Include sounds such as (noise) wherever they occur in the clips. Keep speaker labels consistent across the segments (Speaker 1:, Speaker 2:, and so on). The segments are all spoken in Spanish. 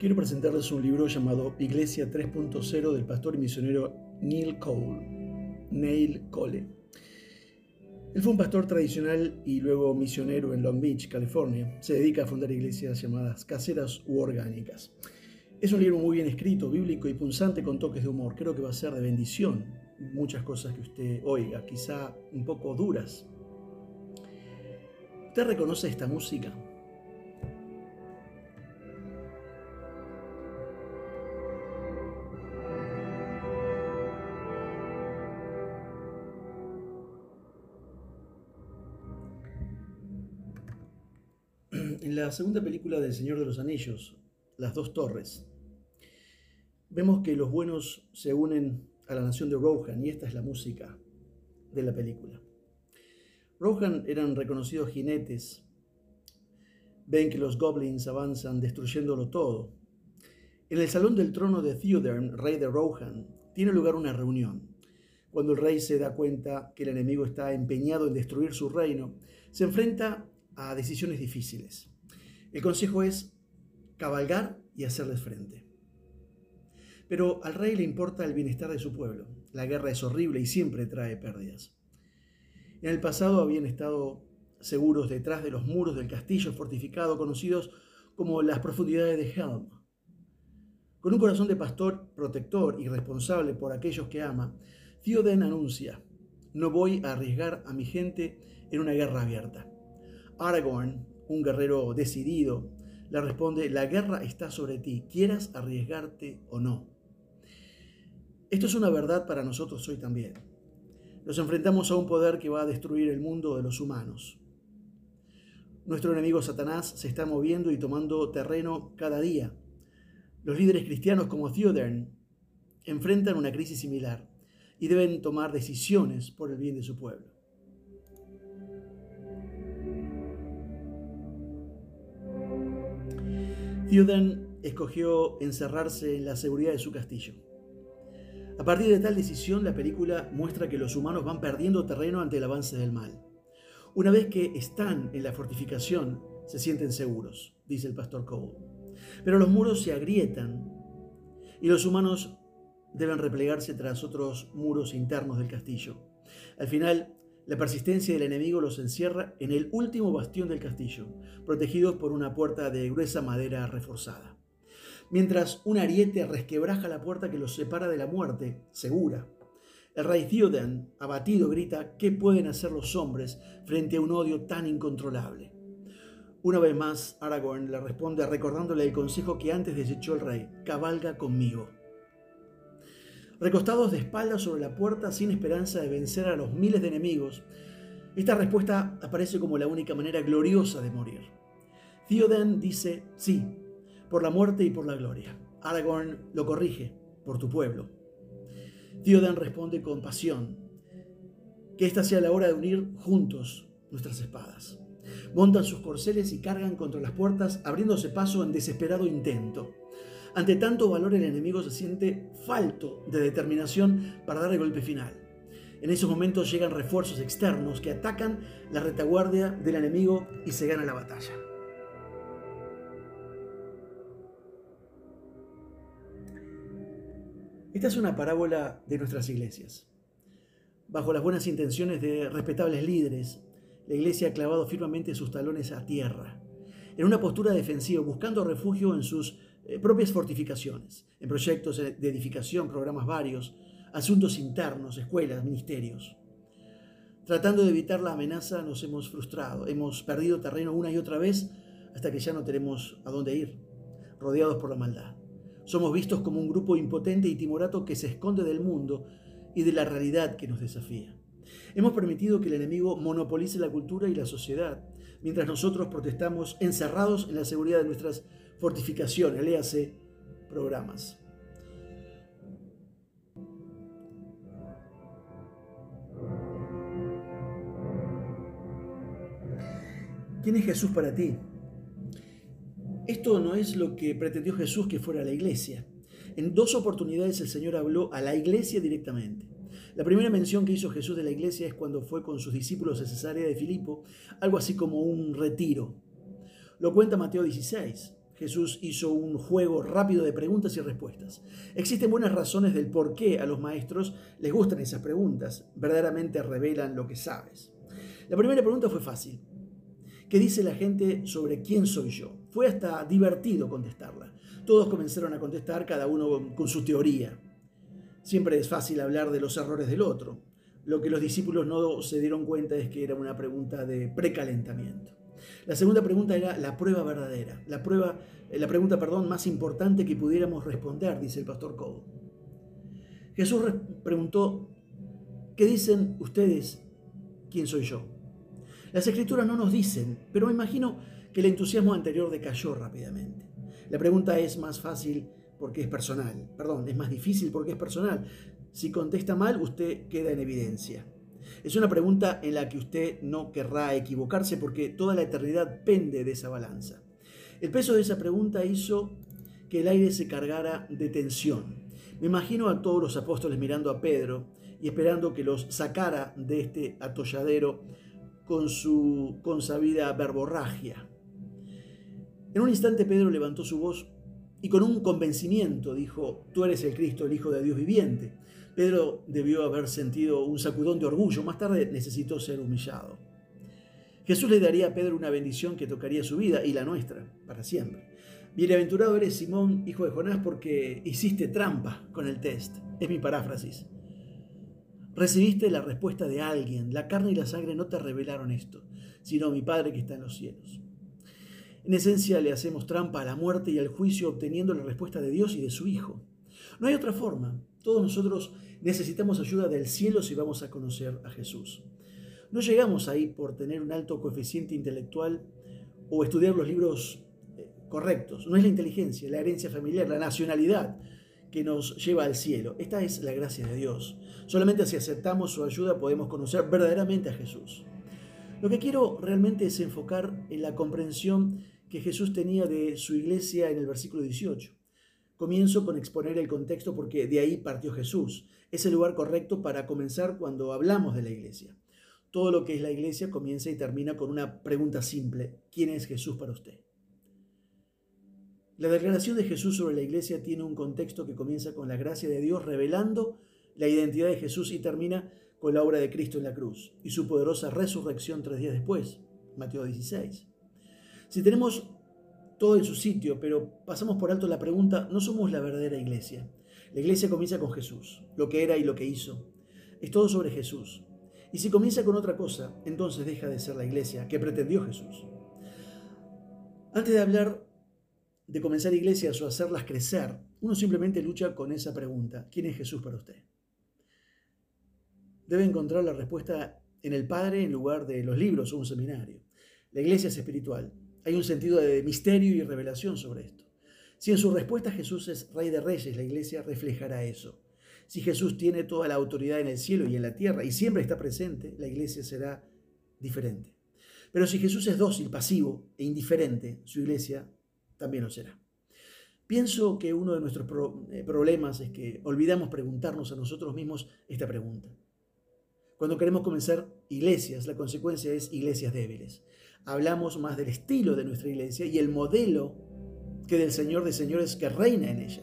Speaker 1: Quiero presentarles un libro llamado Iglesia 3.0 del pastor y misionero Neil Cole. Neil Cole. Él fue un pastor tradicional y luego misionero en Long Beach, California. Se dedica a fundar iglesias llamadas caseras u orgánicas. Es un libro muy bien escrito, bíblico y punzante con toques de humor. Creo que va a ser de bendición muchas cosas que usted oiga, quizá un poco duras. ¿Usted reconoce esta música? La segunda película del Señor de los Anillos, Las dos torres, vemos que los buenos se unen a la nación de Rohan y esta es la música de la película. Rohan eran reconocidos jinetes. Ven que los goblins avanzan destruyéndolo todo. En el salón del trono de Theoden, rey de Rohan, tiene lugar una reunión. Cuando el rey se da cuenta que el enemigo está empeñado en destruir su reino, se enfrenta a decisiones difíciles. El consejo es cabalgar y hacerles frente. Pero al rey le importa el bienestar de su pueblo. La guerra es horrible y siempre trae pérdidas. En el pasado habían estado seguros detrás de los muros del castillo fortificado conocidos como las profundidades de Helm. Con un corazón de pastor protector y responsable por aquellos que ama, Theoden anuncia, no voy a arriesgar a mi gente en una guerra abierta. Aragorn, un guerrero decidido, le responde, la guerra está sobre ti, quieras arriesgarte o no. Esto es una verdad para nosotros hoy también. Nos enfrentamos a un poder que va a destruir el mundo de los humanos. Nuestro enemigo Satanás se está moviendo y tomando terreno cada día. Los líderes cristianos como Theodern enfrentan una crisis similar y deben tomar decisiones por el bien de su pueblo. Theoden escogió encerrarse en la seguridad de su castillo. A partir de tal decisión, la película muestra que los humanos van perdiendo terreno ante el avance del mal. Una vez que están en la fortificación, se sienten seguros, dice el pastor Cole. Pero los muros se agrietan y los humanos deben replegarse tras otros muros internos del castillo. Al final, la persistencia del enemigo los encierra en el último bastión del castillo, protegidos por una puerta de gruesa madera reforzada mientras un ariete resquebraja la puerta que los separa de la muerte, segura. El rey Theoden, abatido, grita, ¿qué pueden hacer los hombres frente a un odio tan incontrolable? Una vez más, Aragorn le responde recordándole el consejo que antes desechó el rey, cabalga conmigo. Recostados de espaldas sobre la puerta sin esperanza de vencer a los miles de enemigos, esta respuesta aparece como la única manera gloriosa de morir. Theoden dice, sí, por la muerte y por la gloria. Aragorn lo corrige, por tu pueblo. Theoden responde con pasión, que esta sea la hora de unir juntos nuestras espadas. Montan sus corceles y cargan contra las puertas, abriéndose paso en desesperado intento. Ante tanto valor el enemigo se siente falto de determinación para dar el golpe final. En esos momentos llegan refuerzos externos que atacan la retaguardia del enemigo y se gana la batalla. Esta es una parábola de nuestras iglesias. Bajo las buenas intenciones de respetables líderes, la iglesia ha clavado firmemente sus talones a tierra, en una postura defensiva, buscando refugio en sus eh, propias fortificaciones, en proyectos de edificación, programas varios, asuntos internos, escuelas, ministerios. Tratando de evitar la amenaza nos hemos frustrado, hemos perdido terreno una y otra vez hasta que ya no tenemos a dónde ir, rodeados por la maldad. Somos vistos como un grupo impotente y timorato que se esconde del mundo y de la realidad que nos desafía. Hemos permitido que el enemigo monopolice la cultura y la sociedad, mientras nosotros protestamos encerrados en la seguridad de nuestras fortificaciones, léase programas. ¿Quién es Jesús para ti? Esto no es lo que pretendió Jesús que fuera la iglesia. En dos oportunidades el Señor habló a la iglesia directamente. La primera mención que hizo Jesús de la iglesia es cuando fue con sus discípulos a Cesarea de Filipo, algo así como un retiro. Lo cuenta Mateo 16. Jesús hizo un juego rápido de preguntas y respuestas. Existen buenas razones del por qué a los maestros les gustan esas preguntas, verdaderamente revelan lo que sabes. La primera pregunta fue fácil. ¿Qué dice la gente sobre quién soy yo? Fue hasta divertido contestarla. Todos comenzaron a contestar, cada uno con su teoría. Siempre es fácil hablar de los errores del otro. Lo que los discípulos no se dieron cuenta es que era una pregunta de precalentamiento. La segunda pregunta era la prueba verdadera, la, prueba, eh, la pregunta perdón, más importante que pudiéramos responder, dice el pastor Cole. Jesús preguntó, ¿qué dicen ustedes quién soy yo? Las escrituras no nos dicen, pero me imagino que el entusiasmo anterior decayó rápidamente. La pregunta es más fácil porque es personal, perdón, es más difícil porque es personal. Si contesta mal, usted queda en evidencia. Es una pregunta en la que usted no querrá equivocarse porque toda la eternidad pende de esa balanza. El peso de esa pregunta hizo que el aire se cargara de tensión. Me imagino a todos los apóstoles mirando a Pedro y esperando que los sacara de este atolladero con su consabida verborragia. En un instante Pedro levantó su voz y con un convencimiento dijo, tú eres el Cristo, el Hijo de Dios viviente. Pedro debió haber sentido un sacudón de orgullo, más tarde necesitó ser humillado. Jesús le daría a Pedro una bendición que tocaría su vida y la nuestra, para siempre. Bienaventurado eres Simón, hijo de Jonás, porque hiciste trampa con el test. Es mi paráfrasis. Recibiste la respuesta de alguien. La carne y la sangre no te revelaron esto, sino mi Padre que está en los cielos. En esencia le hacemos trampa a la muerte y al juicio obteniendo la respuesta de Dios y de su Hijo. No hay otra forma. Todos nosotros necesitamos ayuda del cielo si vamos a conocer a Jesús. No llegamos ahí por tener un alto coeficiente intelectual o estudiar los libros eh, correctos. No es la inteligencia, la herencia familiar, la nacionalidad que nos lleva al cielo. Esta es la gracia de Dios. Solamente si aceptamos su ayuda podemos conocer verdaderamente a Jesús. Lo que quiero realmente es enfocar en la comprensión que Jesús tenía de su iglesia en el versículo 18. Comienzo con exponer el contexto porque de ahí partió Jesús. Es el lugar correcto para comenzar cuando hablamos de la iglesia. Todo lo que es la iglesia comienza y termina con una pregunta simple. ¿Quién es Jesús para usted? La declaración de Jesús sobre la iglesia tiene un contexto que comienza con la gracia de Dios revelando la identidad de Jesús y termina con la obra de Cristo en la cruz y su poderosa resurrección tres días después, Mateo 16. Si tenemos todo en su sitio, pero pasamos por alto la pregunta, no somos la verdadera iglesia. La iglesia comienza con Jesús, lo que era y lo que hizo. Es todo sobre Jesús. Y si comienza con otra cosa, entonces deja de ser la iglesia que pretendió Jesús. Antes de hablar de comenzar iglesias o hacerlas crecer, uno simplemente lucha con esa pregunta, ¿quién es Jesús para usted? Debe encontrar la respuesta en el Padre en lugar de los libros o un seminario. La iglesia es espiritual, hay un sentido de misterio y revelación sobre esto. Si en su respuesta Jesús es Rey de Reyes, la iglesia reflejará eso. Si Jesús tiene toda la autoridad en el cielo y en la tierra y siempre está presente, la iglesia será diferente. Pero si Jesús es dócil, pasivo e indiferente, su iglesia también lo será. Pienso que uno de nuestros eh, problemas es que olvidamos preguntarnos a nosotros mismos esta pregunta. Cuando queremos comenzar iglesias, la consecuencia es iglesias débiles hablamos más del estilo de nuestra iglesia y el modelo que del Señor de señores que reina en ella.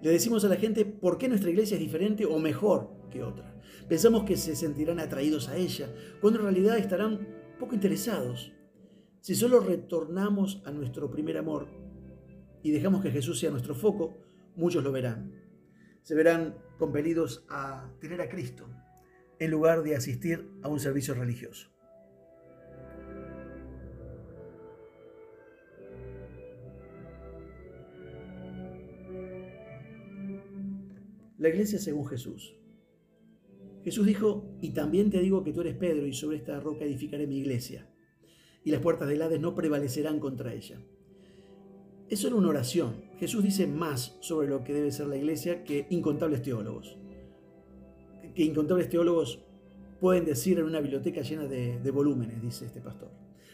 Speaker 1: Le decimos a la gente por qué nuestra iglesia es diferente o mejor que otra. Pensamos que se sentirán atraídos a ella, cuando en realidad estarán poco interesados. Si solo retornamos a nuestro primer amor y dejamos que Jesús sea nuestro foco, muchos lo verán. Se verán compelidos a tener a Cristo en lugar de asistir a un servicio religioso. La iglesia según Jesús. Jesús dijo, y también te digo que tú eres Pedro y sobre esta roca edificaré mi iglesia, y las puertas del Hades no prevalecerán contra ella. Es solo una oración. Jesús dice más sobre lo que debe ser la iglesia que incontables teólogos. Que incontables teólogos pueden decir en una biblioteca llena de, de volúmenes, dice este pastor.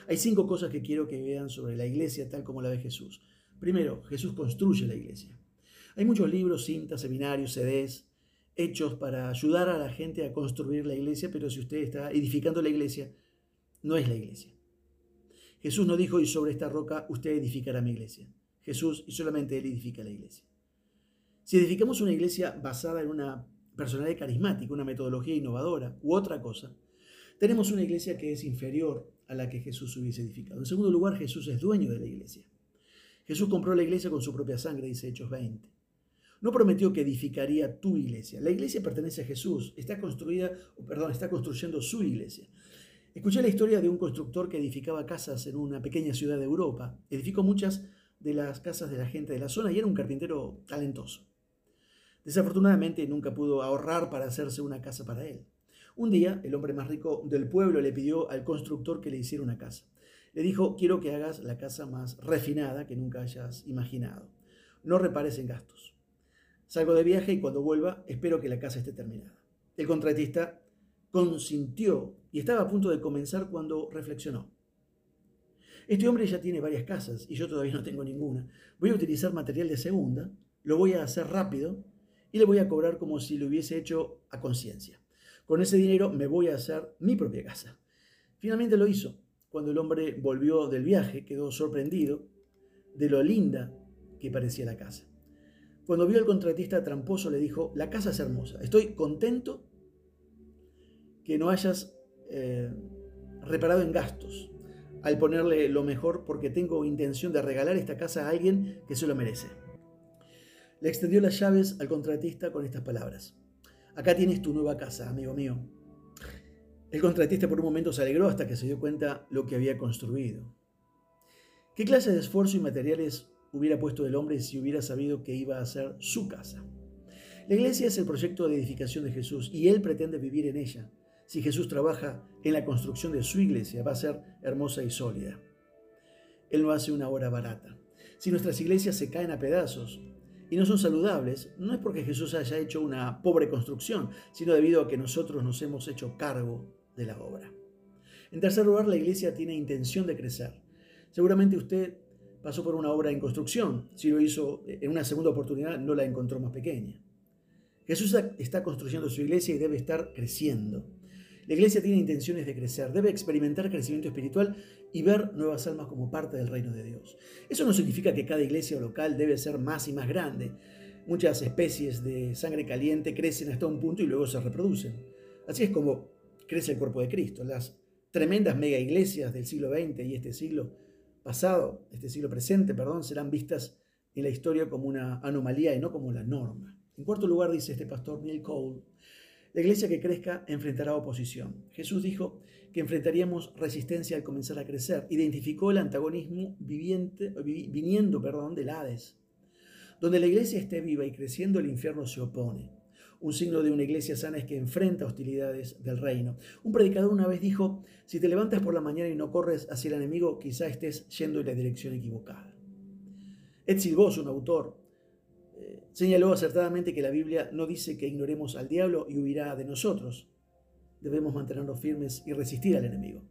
Speaker 1: Hay cinco cosas que quiero que vean sobre la iglesia tal como la ve Jesús. Primero, Jesús construye la iglesia. Hay muchos libros, cintas, seminarios, CDs hechos para ayudar a la gente a construir la iglesia, pero si usted está edificando la iglesia, no es la iglesia. Jesús no dijo, y sobre esta roca usted edificará mi iglesia. Jesús y solamente Él edifica la iglesia. Si edificamos una iglesia basada en una personalidad carismática, una metodología innovadora u otra cosa, tenemos una iglesia que es inferior a la que Jesús hubiese edificado. En segundo lugar, Jesús es dueño de la iglesia. Jesús compró la iglesia con su propia sangre, dice Hechos 20. No prometió que edificaría tu iglesia. La iglesia pertenece a Jesús, está construida, perdón, está construyendo su iglesia. Escuché la historia de un constructor que edificaba casas en una pequeña ciudad de Europa. Edificó muchas de las casas de la gente de la zona y era un carpintero talentoso. Desafortunadamente nunca pudo ahorrar para hacerse una casa para él. Un día, el hombre más rico del pueblo le pidió al constructor que le hiciera una casa. Le dijo, quiero que hagas la casa más refinada que nunca hayas imaginado. No repares en gastos. Salgo de viaje y cuando vuelva espero que la casa esté terminada. El contratista consintió y estaba a punto de comenzar cuando reflexionó. Este hombre ya tiene varias casas y yo todavía no tengo ninguna. Voy a utilizar material de segunda, lo voy a hacer rápido y le voy a cobrar como si lo hubiese hecho a conciencia. Con ese dinero me voy a hacer mi propia casa. Finalmente lo hizo. Cuando el hombre volvió del viaje, quedó sorprendido de lo linda que parecía la casa. Cuando vio al contratista tramposo, le dijo, la casa es hermosa, estoy contento que no hayas eh, reparado en gastos al ponerle lo mejor porque tengo intención de regalar esta casa a alguien que se lo merece. Le extendió las llaves al contratista con estas palabras. Acá tienes tu nueva casa, amigo mío. El contratista por un momento se alegró hasta que se dio cuenta lo que había construido. ¿Qué clase de esfuerzo y materiales hubiera puesto el hombre si hubiera sabido que iba a ser su casa? La iglesia es el proyecto de edificación de Jesús y él pretende vivir en ella. Si Jesús trabaja en la construcción de su iglesia, va a ser hermosa y sólida. Él no hace una obra barata. Si nuestras iglesias se caen a pedazos, y no son saludables, no es porque Jesús haya hecho una pobre construcción, sino debido a que nosotros nos hemos hecho cargo de la obra. En tercer lugar, la iglesia tiene intención de crecer. Seguramente usted pasó por una obra en construcción. Si lo hizo en una segunda oportunidad, no la encontró más pequeña. Jesús está construyendo su iglesia y debe estar creciendo. La iglesia tiene intenciones de crecer, debe experimentar crecimiento espiritual y ver nuevas almas como parte del reino de Dios. Eso no significa que cada iglesia local debe ser más y más grande. Muchas especies de sangre caliente crecen hasta un punto y luego se reproducen. Así es como crece el cuerpo de Cristo. Las tremendas mega iglesias del siglo XX y este siglo pasado, este siglo presente, perdón, serán vistas en la historia como una anomalía y no como la norma. En cuarto lugar, dice este pastor Neil Cole, la iglesia que crezca enfrentará oposición. Jesús dijo que enfrentaríamos resistencia al comenzar a crecer. Identificó el antagonismo viviente, viniendo perdón, del Hades. Donde la iglesia esté viva y creciendo, el infierno se opone. Un signo de una iglesia sana es que enfrenta hostilidades del reino. Un predicador una vez dijo, si te levantas por la mañana y no corres hacia el enemigo, quizá estés yendo en la dirección equivocada. Ed Silvos, un autor Señaló acertadamente que la Biblia no dice que ignoremos al diablo y huirá de nosotros. Debemos mantenernos firmes y resistir al enemigo.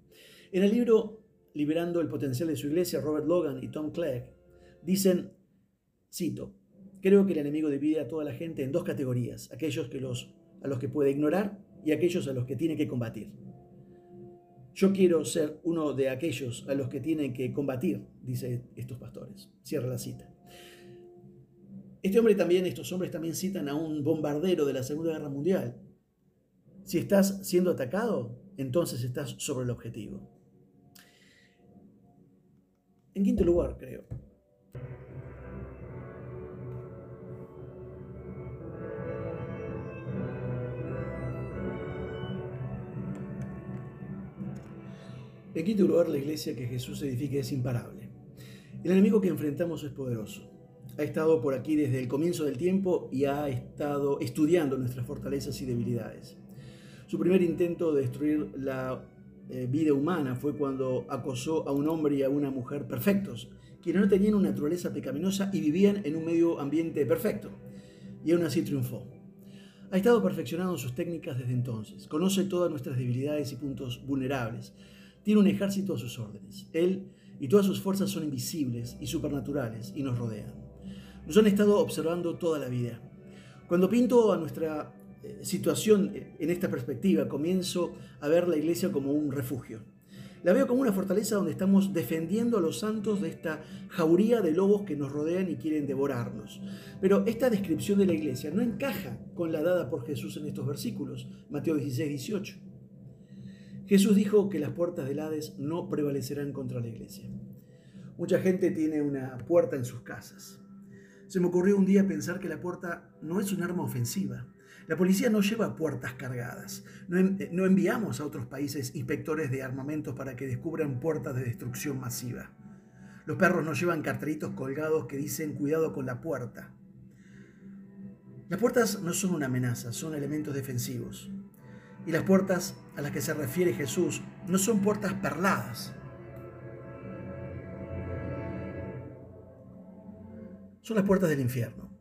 Speaker 1: En el libro Liberando el potencial de su iglesia, Robert Logan y Tom Clegg dicen, cito, creo que el enemigo divide a toda la gente en dos categorías, aquellos que los, a los que puede ignorar y aquellos a los que tiene que combatir. Yo quiero ser uno de aquellos a los que tienen que combatir, dice estos pastores. Cierra la cita. Este hombre también, estos hombres también citan a un bombardero de la Segunda Guerra Mundial. Si estás siendo atacado, entonces estás sobre el objetivo. En quinto lugar, creo. En quinto lugar, la iglesia que Jesús edifica es imparable. El enemigo que enfrentamos es poderoso ha estado por aquí desde el comienzo del tiempo y ha estado estudiando nuestras fortalezas y debilidades. Su primer intento de destruir la eh, vida humana fue cuando acosó a un hombre y a una mujer perfectos, quienes no tenían una naturaleza pecaminosa y vivían en un medio ambiente perfecto. Y aún así triunfó. Ha estado perfeccionando sus técnicas desde entonces. Conoce todas nuestras debilidades y puntos vulnerables. Tiene un ejército a sus órdenes. Él y todas sus fuerzas son invisibles y supernaturales y nos rodean. Nos han estado observando toda la vida. Cuando pinto a nuestra eh, situación en esta perspectiva, comienzo a ver la iglesia como un refugio. La veo como una fortaleza donde estamos defendiendo a los santos de esta jauría de lobos que nos rodean y quieren devorarnos. Pero esta descripción de la iglesia no encaja con la dada por Jesús en estos versículos, Mateo 16, 18. Jesús dijo que las puertas del Hades no prevalecerán contra la iglesia. Mucha gente tiene una puerta en sus casas. Se me ocurrió un día pensar que la puerta no es un arma ofensiva, la policía no lleva puertas cargadas. Eh, no, enviamos a otros países inspectores de armamentos para que descubran puertas de destrucción masiva. Los perros no llevan cartelitos colgados que dicen cuidado con la puerta. Las puertas no son una amenaza, son elementos defensivos. Y las puertas a las que se refiere Jesús no son puertas perladas. Son las puertas del infierno.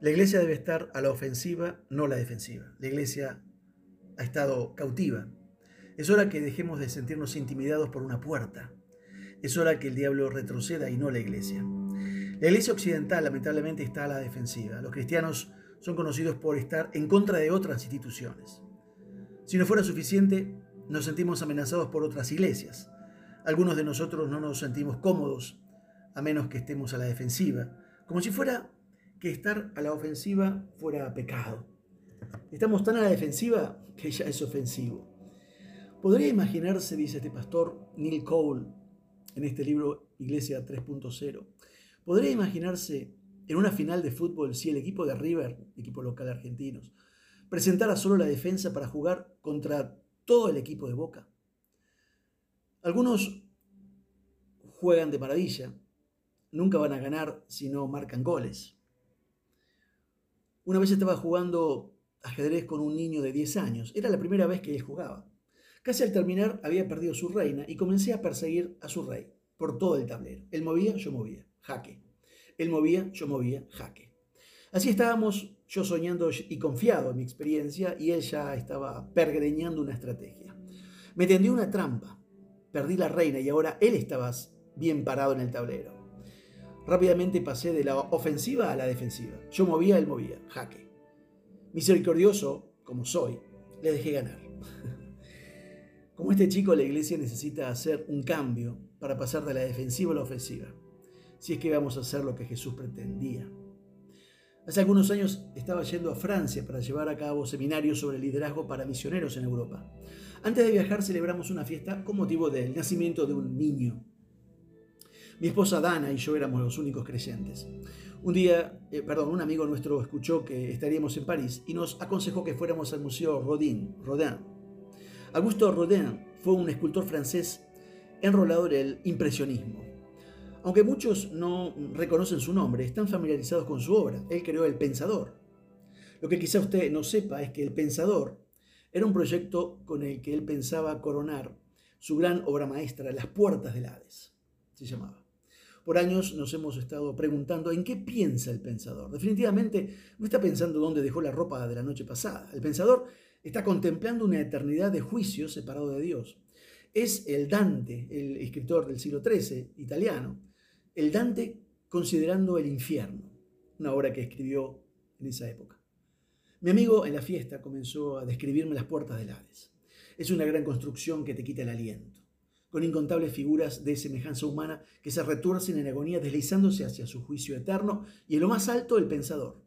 Speaker 1: La iglesia debe estar a la ofensiva, no a la defensiva. La iglesia ha estado cautiva. Es hora que dejemos de sentirnos intimidados por una puerta. Es hora que el diablo retroceda y no la iglesia. La iglesia occidental lamentablemente está a la defensiva. Los cristianos son conocidos por estar en contra de otras instituciones. Si no fuera suficiente, nos sentimos amenazados por otras iglesias. Algunos de nosotros no nos sentimos cómodos a menos que estemos a la defensiva, como si fuera que estar a la ofensiva fuera pecado. Estamos tan a la defensiva que ya es ofensivo. Podría imaginarse, dice este pastor Neil Cole en este libro Iglesia 3.0, podría imaginarse en una final de fútbol si el equipo de River, equipo local argentino, presentara solo la defensa para jugar contra todo el equipo de Boca. Algunos juegan de maravilla, nunca van a ganar si no marcan goles. Una vez estaba jugando ajedrez con un niño de 10 años. Era la primera vez que él jugaba. Casi al terminar había perdido su reina y comencé a perseguir a su rey por todo el tablero. Él movía, yo movía, jaque. Él movía, yo movía, jaque. Así estábamos yo soñando y confiado en mi experiencia y él ya estaba pergreñando una estrategia. Me tendió una trampa, perdí la reina y ahora él estaba bien parado en el tablero. Rápidamente pasé de la ofensiva a la defensiva. Yo movía, él movía. Jaque. Misericordioso, como soy, le dejé ganar. (laughs) Como este chico, la iglesia necesita hacer un cambio para pasar de la defensiva a la ofensiva, si es que vamos a hacer lo que Jesús pretendía. Hace algunos años estaba yendo a Francia para llevar a cabo seminarios sobre liderazgo para misioneros en Europa. Antes de viajar celebramos una fiesta con motivo del nacimiento de un niño. Mi esposa Dana y yo éramos los únicos creyentes. Un día, eh, perdón, un amigo nuestro escuchó que estaríamos en París y nos aconsejó que fuéramos al Museo Rodin, Rodin. Augusto Rodin fue un escultor francés enrolado en el impresionismo. Aunque muchos no reconocen su nombre, están familiarizados con su obra. Él creó El Pensador. Lo que quizá usted no sepa es que El Pensador era un proyecto con el que él pensaba coronar su gran obra maestra, Las Puertas del Hades, se llamaba. Por años nos hemos estado preguntando en qué piensa el pensador. Definitivamente no está pensando dónde dejó la ropa de la noche pasada. El pensador está contemplando una eternidad de juicio separado de Dios. Es el Dante, el escritor del siglo XIII, italiano, el Dante considerando el infierno, una obra que escribió en esa época. Mi amigo en la fiesta comenzó a describirme las puertas del Hades. Es una gran construcción que te quita el aliento con incontables figuras de semejanza humana que se retuercen en agonía deslizándose hacia su juicio eterno, y en lo más alto el pensador,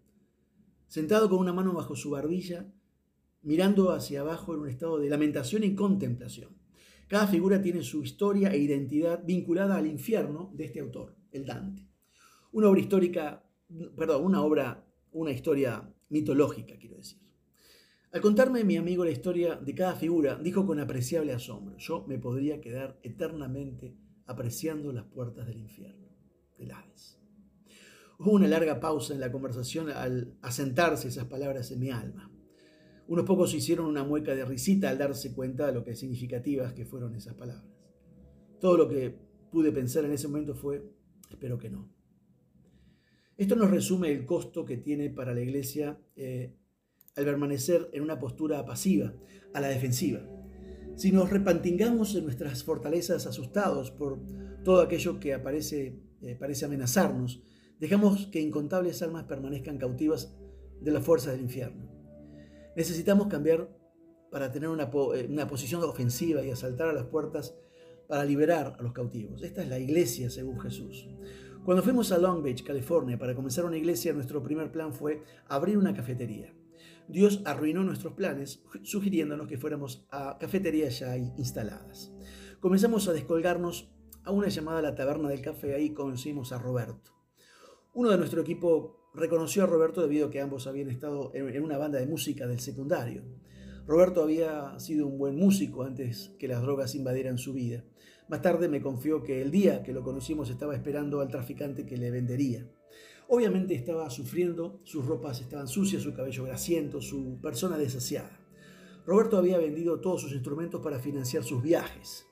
Speaker 1: sentado con una mano bajo su barbilla, mirando hacia abajo en un estado de lamentación y contemplación. Cada figura tiene su historia e identidad vinculada al infierno de este autor, el Dante. Una obra histórica, perdón, una obra, una historia mitológica, quiero decir. Al contarme mi amigo la historia de cada figura, dijo con apreciable asombro, yo me podría quedar eternamente apreciando las puertas del infierno, del Hades. Hubo una larga pausa en la conversación al asentarse esas palabras en mi alma. Unos pocos hicieron una mueca de risita al darse cuenta de lo que significativas que fueron esas palabras. Todo lo que pude pensar en ese momento fue, espero que no. Esto nos resume el costo que tiene para la iglesia eh, al permanecer en una postura pasiva, a la defensiva. Si nos repantingamos en nuestras fortalezas asustados por todo aquello que aparece, eh, parece amenazarnos, dejamos que incontables almas permanezcan cautivas de las fuerzas del infierno. Necesitamos cambiar para tener una, eh, una posición ofensiva y asaltar a las puertas para liberar a los cautivos. Esta es la iglesia según Jesús. Cuando fuimos a Long Beach, California, para comenzar una iglesia, nuestro primer plan fue abrir una cafetería. Dios arruinó nuestros planes, sugiriéndonos que fuéramos a cafeterías ya instaladas. Comenzamos a descolgarnos a una llamada La Taberna del Café, ahí conocimos a Roberto. Uno de nuestro equipo reconoció a Roberto debido a que ambos habían estado en una banda de música del secundario. Roberto había sido un buen músico antes que las drogas invadieran su vida. Más tarde me confió que el día que lo conocimos estaba esperando al traficante que le vendería. Obviamente estaba sufriendo, sus ropas estaban sucias, su cabello grasiento, su persona desasiada. Roberto había vendido todos sus instrumentos para financiar sus viajes.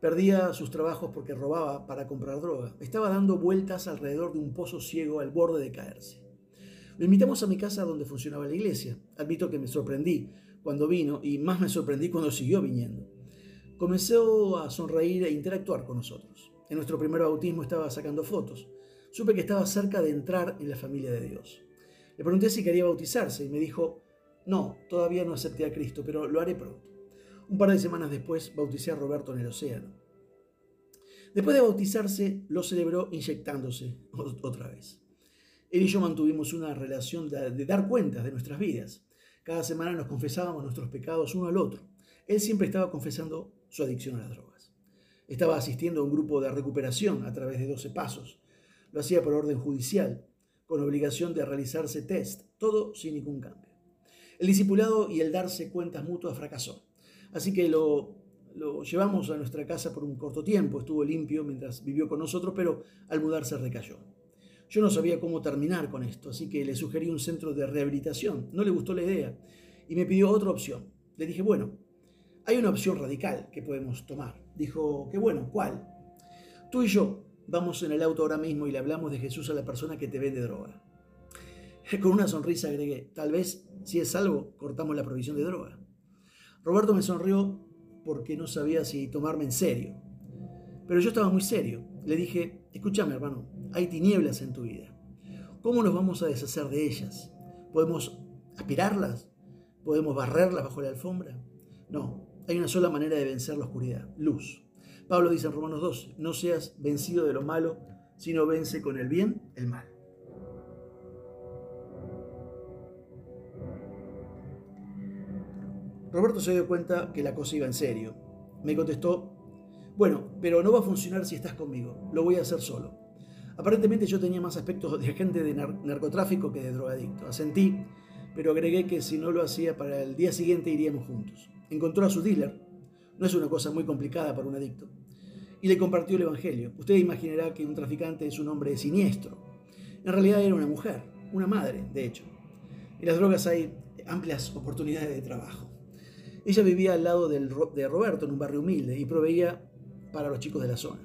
Speaker 1: Perdía sus trabajos porque robaba para comprar droga. Estaba dando vueltas alrededor de un pozo ciego al borde de caerse. Lo invitamos a mi casa donde funcionaba la iglesia. Admito que me sorprendí cuando vino y más me sorprendí cuando siguió viniendo. Comenzó a sonreír e interactuar con nosotros. En nuestro primer bautismo estaba sacando fotos. Supe que estaba cerca de entrar en la familia de Dios. Le pregunté si quería bautizarse y me dijo, no, todavía no acepté a Cristo, pero lo haré pronto. Un par de semanas después bauticé a Roberto en el océano. Después de bautizarse, lo celebró inyectándose otra vez. Él y yo mantuvimos una relación de, dar cuentas de nuestras vidas. Cada semana nos confesábamos nuestros pecados uno al otro. Él siempre estaba confesando su adicción a las drogas. Estaba asistiendo a un grupo de recuperación a través de 12 pasos. Lo hacía por orden judicial, con obligación de realizarse test, todo sin ningún cambio. El discipulado y el darse cuentas mutuas fracasó. Así que lo, lo llevamos a nuestra casa por un corto tiempo. Estuvo limpio mientras vivió con nosotros, pero al mudarse recayó. Yo no sabía cómo terminar con esto, así que le sugerí un centro de rehabilitación. No le gustó la idea y me pidió otra opción. Le dije, bueno, hay una opción radical que podemos tomar. Dijo, qué bueno, ¿cuál? Tú y yo vamos en el auto ahora mismo y le hablamos de Jesús a la persona que te vende droga. (laughs) Con una sonrisa agregué, tal vez si es algo, cortamos la provisión de droga. Roberto me sonrió porque no sabía si tomarme en serio. Pero yo estaba muy serio. Le dije, escúchame hermano, hay tinieblas en tu vida. ¿Cómo nos vamos a deshacer de ellas? ¿Podemos aspirarlas? ¿Podemos barrerlas bajo la alfombra? No, hay una sola manera de vencer la oscuridad, luz. Pablo dice en Romanos 2, no seas vencido de lo malo, sino vence con el bien el mal. Roberto se dio cuenta que la cosa iba en serio. Me contestó, bueno, pero no va a funcionar si estás conmigo, lo voy a hacer solo. Aparentemente yo tenía más aspectos de agente de narcotráfico que de drogadicto. Asentí, pero agregué que si no lo hacía para el día siguiente iríamos juntos. Encontró a su dealer, no es una cosa muy complicada para un adicto, y le compartió el Evangelio. Usted imaginará que un traficante es un hombre siniestro. En realidad era una mujer, una madre, de hecho. En las drogas hay amplias oportunidades de trabajo. Ella vivía al lado de Roberto en un barrio humilde y proveía para los chicos de la zona.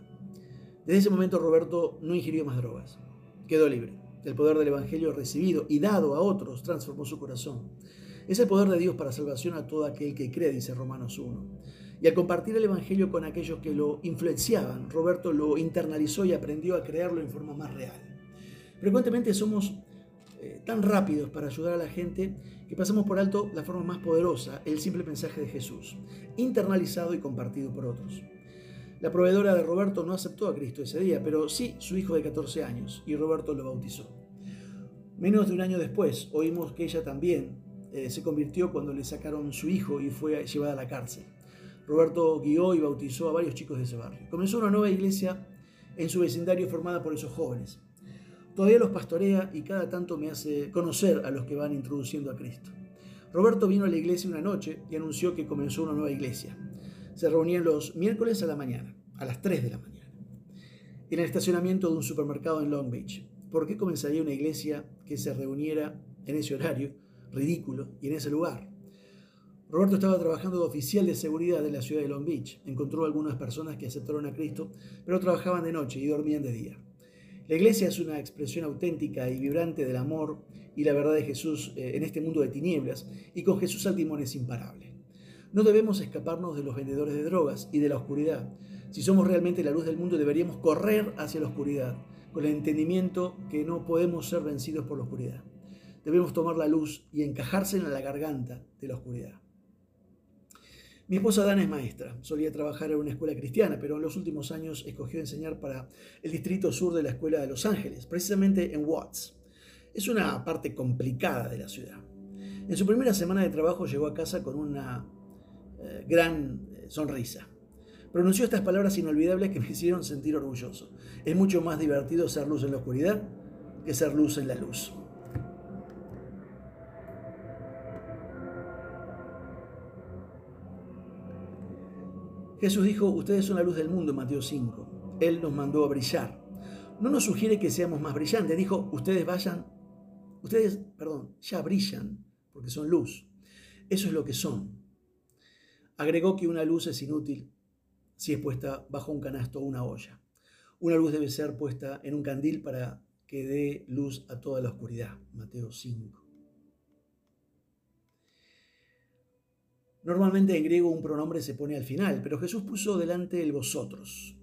Speaker 1: Desde ese momento Roberto no ingirió más drogas. Quedó libre. El poder del Evangelio recibido y dado a otros transformó su corazón. Es el poder de Dios para salvación a todo aquel que cree, dice Romanos 1. Y al compartir el Evangelio con aquellos que lo influenciaban, Roberto lo internalizó y aprendió a crearlo en forma más real. Frecuentemente somos eh, tan rápidos para ayudar a la gente que pasamos por alto la forma más poderosa, el simple mensaje de Jesús, internalizado y compartido por otros. La proveedora de Roberto no aceptó a Cristo ese día, pero sí su hijo de 14 años, y Roberto lo bautizó. Menos de un año después, oímos que ella también eh, se convirtió cuando le sacaron su hijo y fue llevada a la cárcel. Roberto guió y bautizó a varios chicos de ese barrio. Comenzó una nueva iglesia en su vecindario formada por esos jóvenes. Todavía los pastorea y cada tanto me hace conocer a los que van introduciendo a Cristo. Roberto vino a la iglesia una noche y anunció que comenzó una nueva iglesia se reunían los miércoles a la mañana, a las 3 de la mañana, en el estacionamiento de un supermercado en Long Beach. ¿Por qué comenzaría una iglesia que se reuniera en ese horario ridículo y en ese lugar? Roberto estaba trabajando de oficial de seguridad en la ciudad de Long Beach. Encontró algunas personas que aceptaron a Cristo, pero trabajaban de noche y dormían de día. La iglesia es una expresión auténtica y vibrante del amor y la verdad de Jesús eh, en este mundo de tinieblas, y con Jesús al timón es imparable. No debemos escaparnos de los vendedores de drogas y de la oscuridad. Si somos realmente la luz del mundo, deberíamos correr hacia la oscuridad, con el entendimiento que no podemos ser vencidos por la oscuridad. Debemos tomar la luz y encajarse en la garganta de la oscuridad. Mi esposa Dana es maestra, solía trabajar en una escuela cristiana, pero en los últimos años escogió enseñar para el distrito sur de la escuela de Los Ángeles, precisamente en Watts. Es una parte complicada de la ciudad. En su primera semana de trabajo llegó a casa con una eh, gran eh, sonrisa. Pronunció estas palabras inolvidables que me (laughs) hicieron sentir orgulloso. Es mucho más divertido ser luz en la oscuridad que ser luz en la luz. Jesús dijo, ustedes son la luz del mundo Mateo 5. Él nos mandó a brillar. No nos sugiere que seamos más brillantes. Dijo, ustedes vayan, ustedes, perdón, ya brillan porque son luz. Eso es lo que son. Agregó que una luz es inútil si es puesta bajo un canasto o una olla. Una luz debe ser puesta en un candil para que dé luz a toda la oscuridad. Mateo 5. Normalmente en griego un pronombre se pone al final, pero Jesús puso delante el vosotros.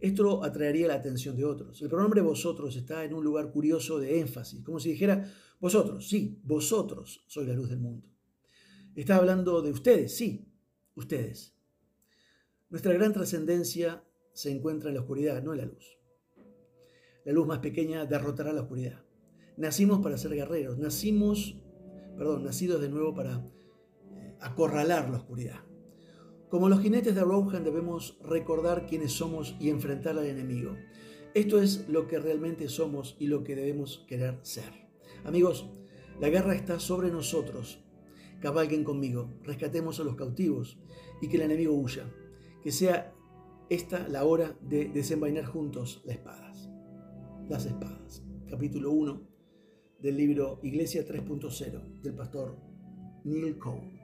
Speaker 1: Esto atraería la atención de otros. El pronombre vosotros está en un lugar curioso de énfasis, como si dijera vosotros, sí, vosotros sois la luz del mundo. Está hablando de ustedes, sí, ustedes. Nuestra gran trascendencia se encuentra en la oscuridad, no en la luz. La luz más pequeña derrotará la oscuridad. Nacimos para ser guerreros, nacimos, perdón, nacidos de nuevo para acorralar la oscuridad. Como los jinetes de Rohan debemos recordar quiénes somos y enfrentar al enemigo. Esto es lo que realmente somos y lo que debemos querer ser. Amigos, la guerra está sobre nosotros. Cabalguen conmigo, rescatemos a los cautivos y que el enemigo huya. Que sea esta la hora de desenvainar juntos las espadas. Las espadas. Capítulo 1 del libro Iglesia 3.0 del pastor Neil Cole.